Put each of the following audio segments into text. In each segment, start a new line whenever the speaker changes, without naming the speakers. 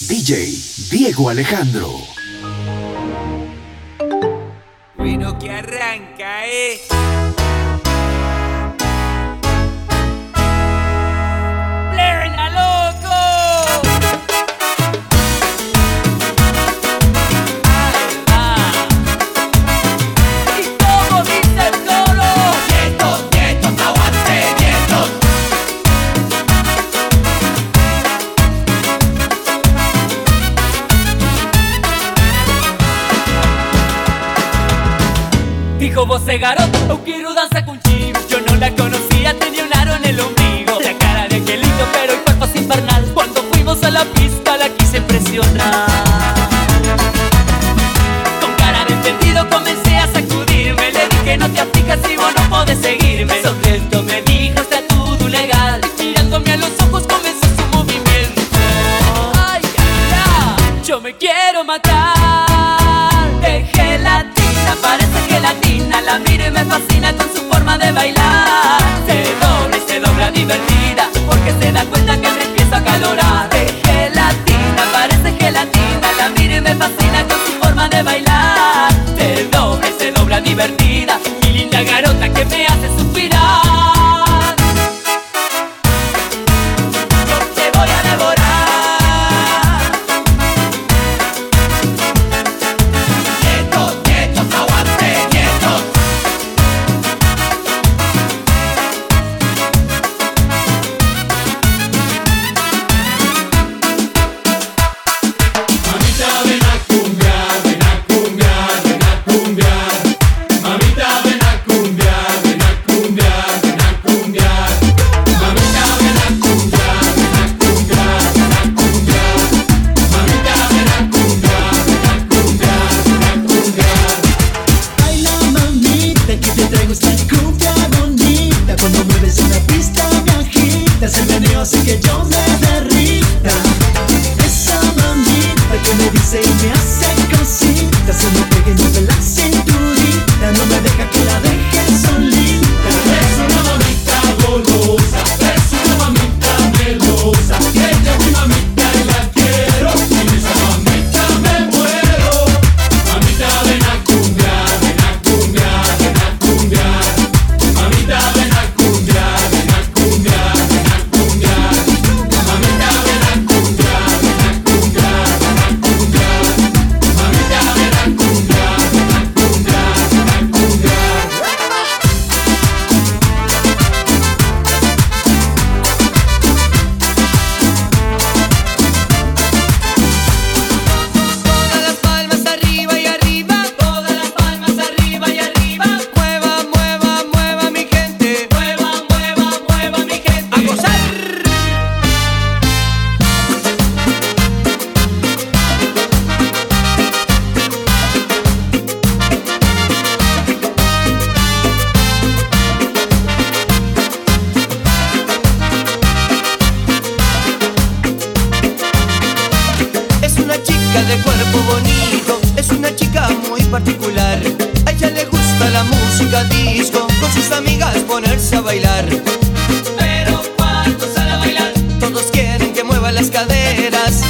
DJ Diego Alejandro.
Bueno, que arranca, eh.
você garoto, eu quero dançar contigo. Eu não la conheci. me fascina con su forma de bailar. Se dobla y se dobla divertida.
gusta la música disco, con sus amigas ponerse a bailar.
Pero ¿cuántos a bailar?
Todos quieren que mueva las caderas.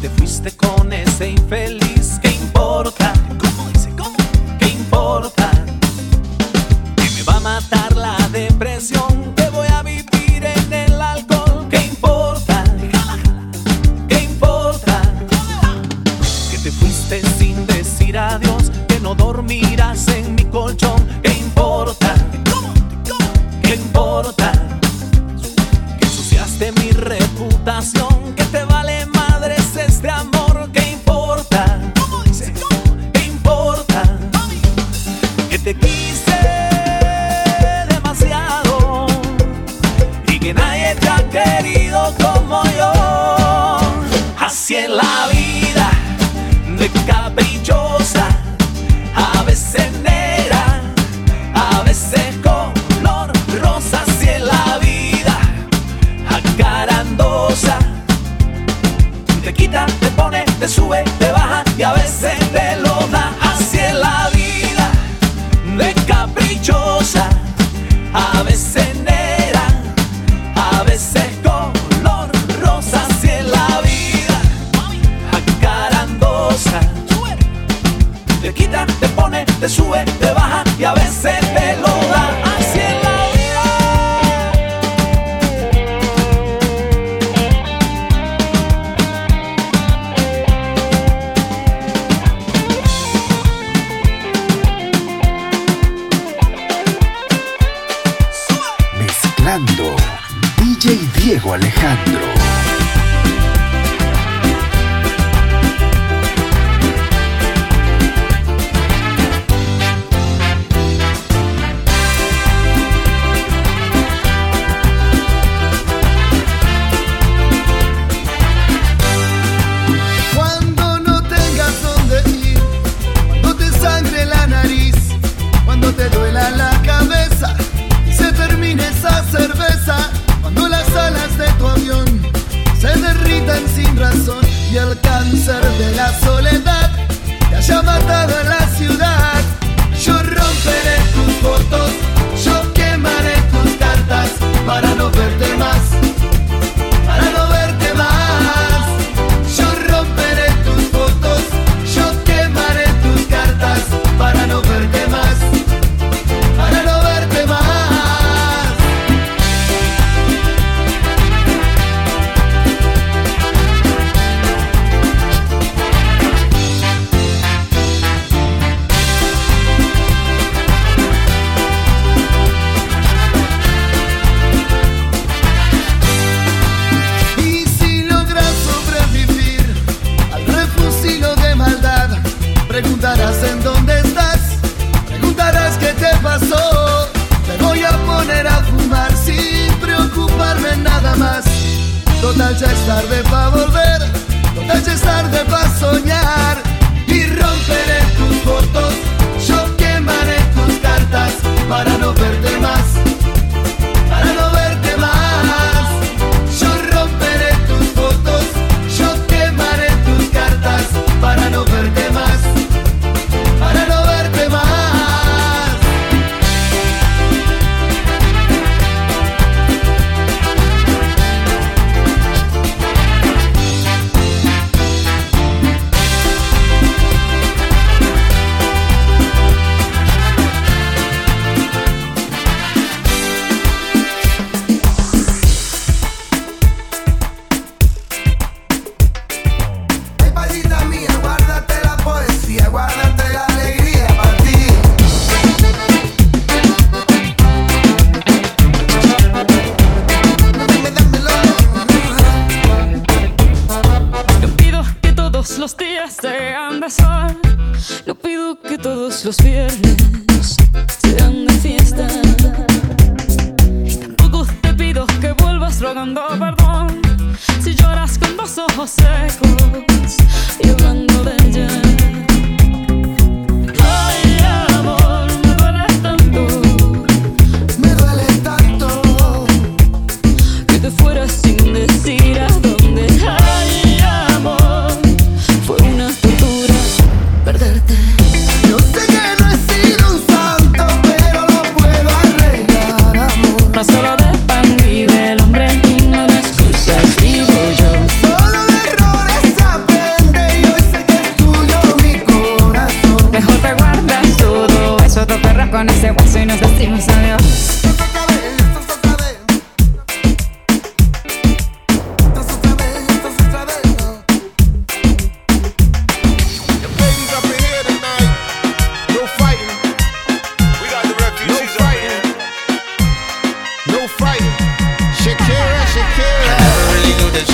Te fuiste
con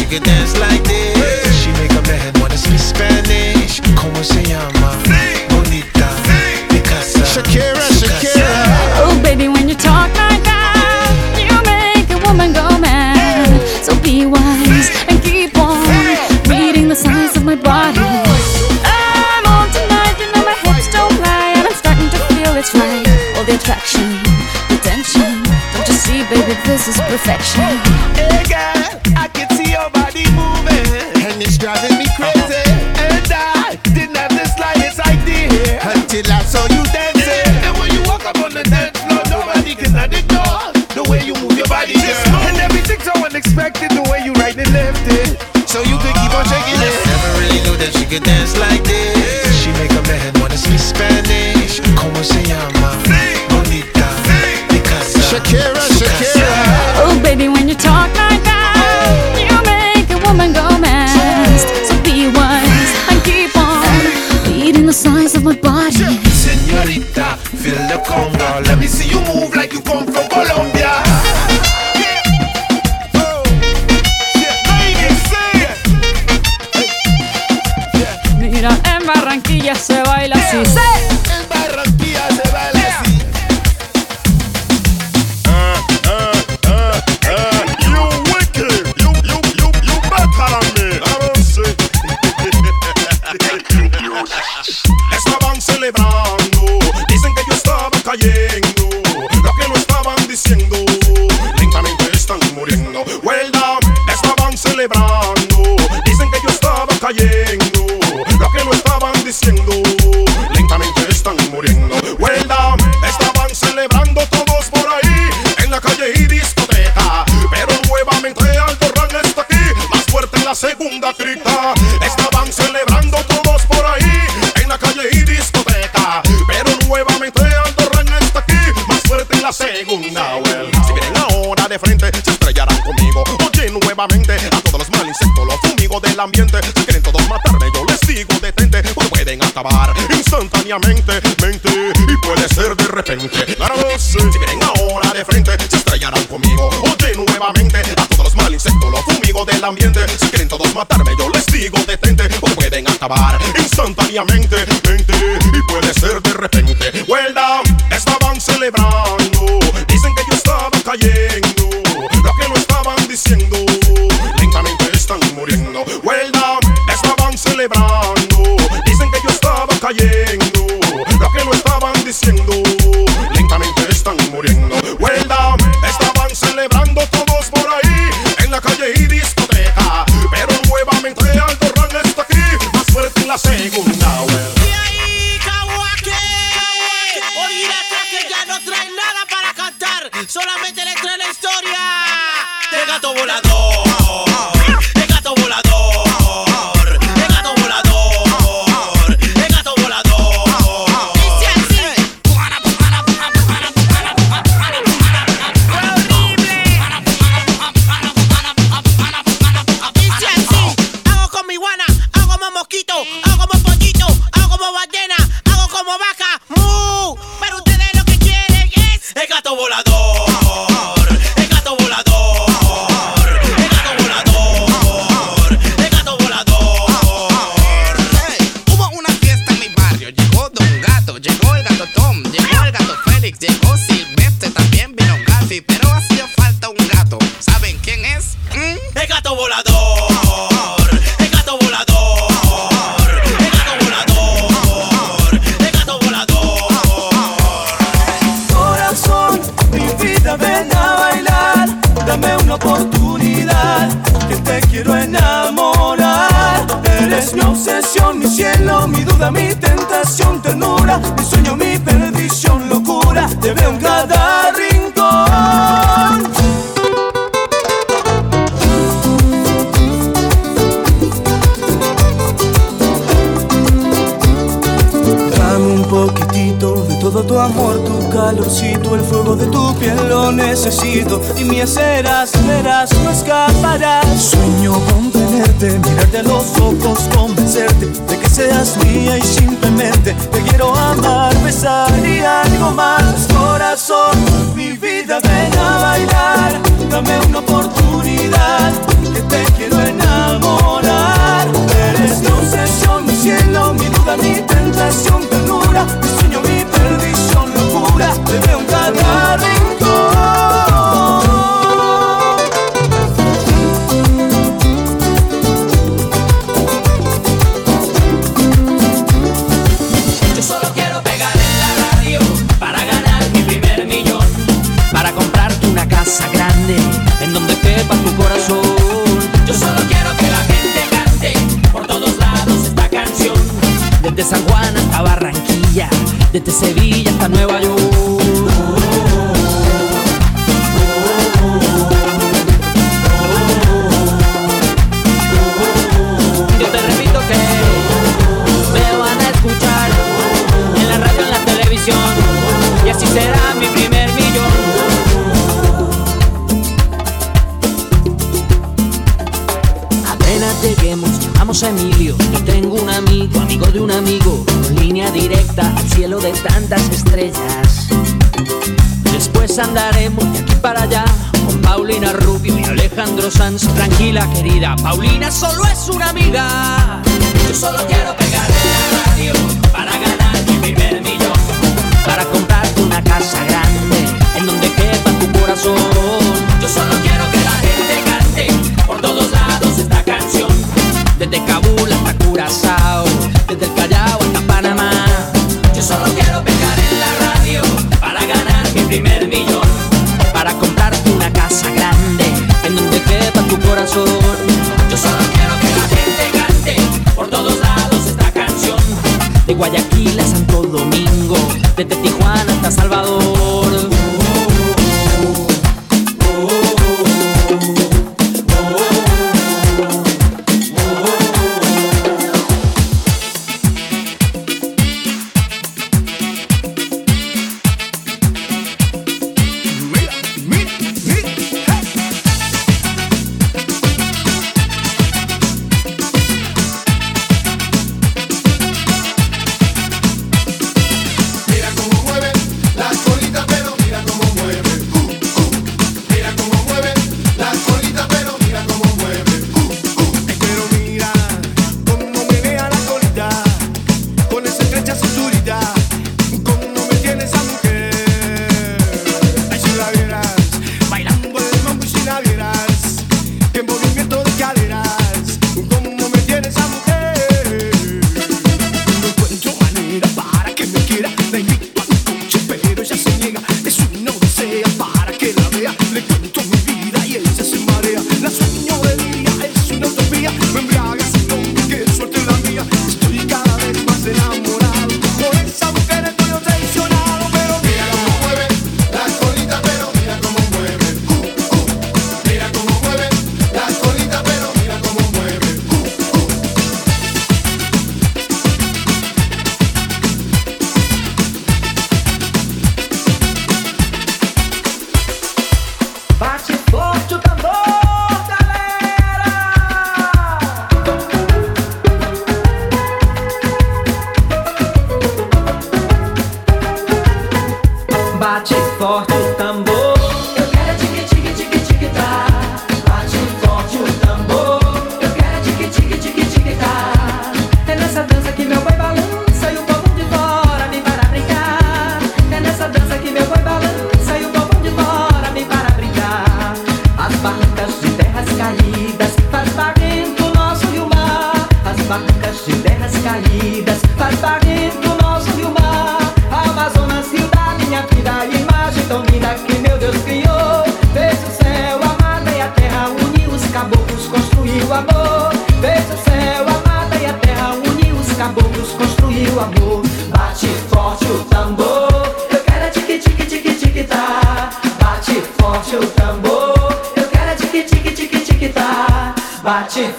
she can dance like this. She make a man wanna speak Spanish. Como se llama? Bonita. Mi casa.
Shakira, Shakira.
Oh, baby, when you talk like that, you make a woman go mad. So be wise and keep on reading the signs of my body. I'm on tonight, you know my hips don't lie, and I'm starting to feel it's right. All the attraction, attention. Don't you see, baby, this is perfection.
diariamente.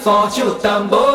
放手，淡薄。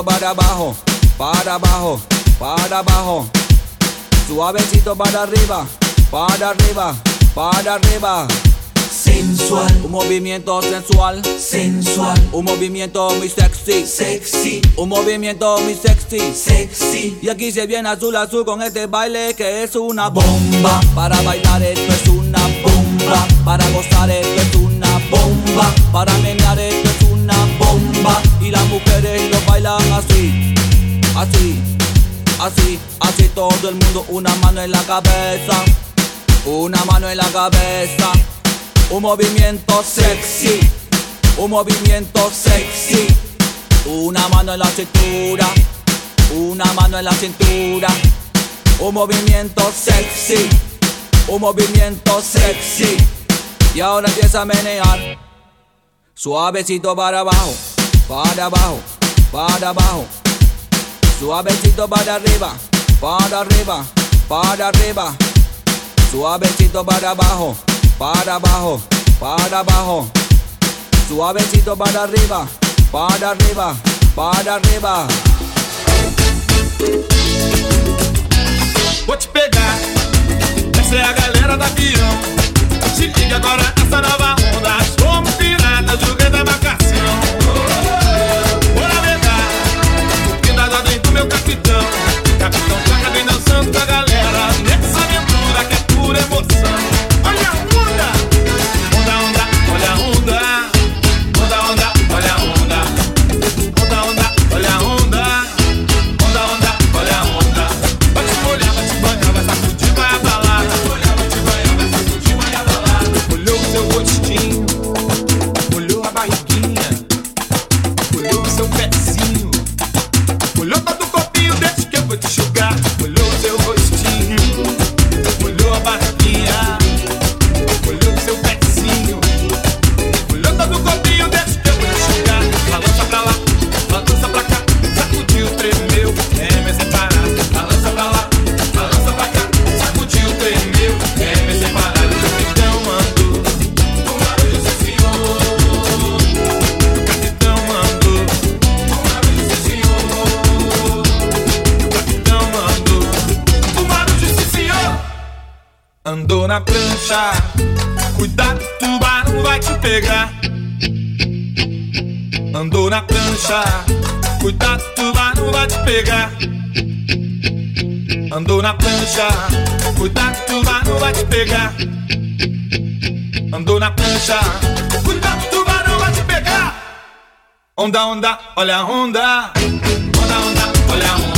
Suavecito para abajo, para abajo, para abajo. Suavecito para arriba, para arriba, para arriba. Sensual, un movimiento sensual, sensual, un movimiento muy sexy, sexy, un movimiento muy sexy, sexy. Y aquí se viene azul azul con este baile que es una bomba. Para bailar esto es una bomba, para gozar esto es una bomba, para menear esto. Y las mujeres lo bailan así, así, así, así todo el mundo una mano en la cabeza. Una mano en la cabeza, un movimiento sexy, un movimiento sexy. Una mano en la cintura, una mano en la cintura. Un movimiento sexy, un movimiento sexy. Y ahora empieza a menear. Suavecito para abajo, para abajo, para abajo. Suavecito para arriba, para arriba, para arriba. Suavecito para abajo, para abajo, para abajo. Suavecito para arriba, para arriba, para arriba.
Vou te pegar, essa é a galera da avião. Se liga agora essa nova onda. Somos piratas, joguei da marcação. Meu capitão. Capitão Placa vem dançando com a galera. Nessa aventura que é pura emoção. Andou na prancha, cuidado, tubarão vai te pegar. Andou na prancha, cuidado, tubarão vai te pegar. Andou na prancha, cuidado, tubarão vai te pegar. Andou na prancha, cuidado, tubarão vai te pegar. Onda, onda, olha a onda. Onda, onda, olha a. Onda,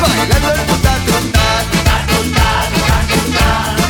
Vai, la
tua puntata, puntata, puntata, puntata, puntata.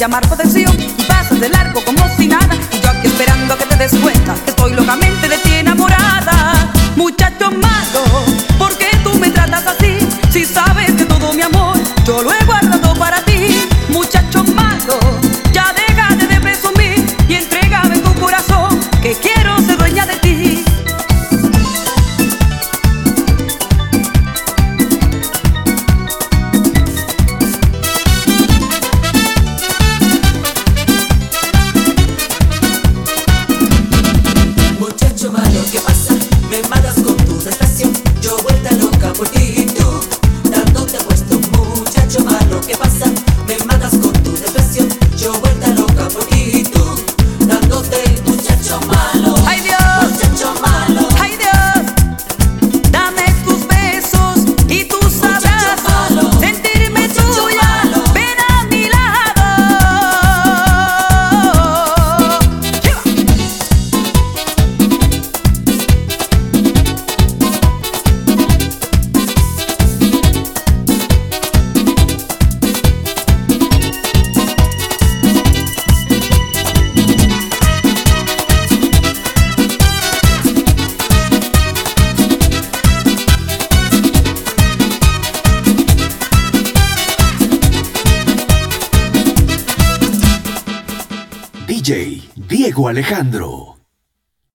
llamar tu atención y pasas de largo como si nada. Y yo aquí esperando a que te des cuenta que estoy locamente de ti enamorada.
Muchachos malos. Alejandro.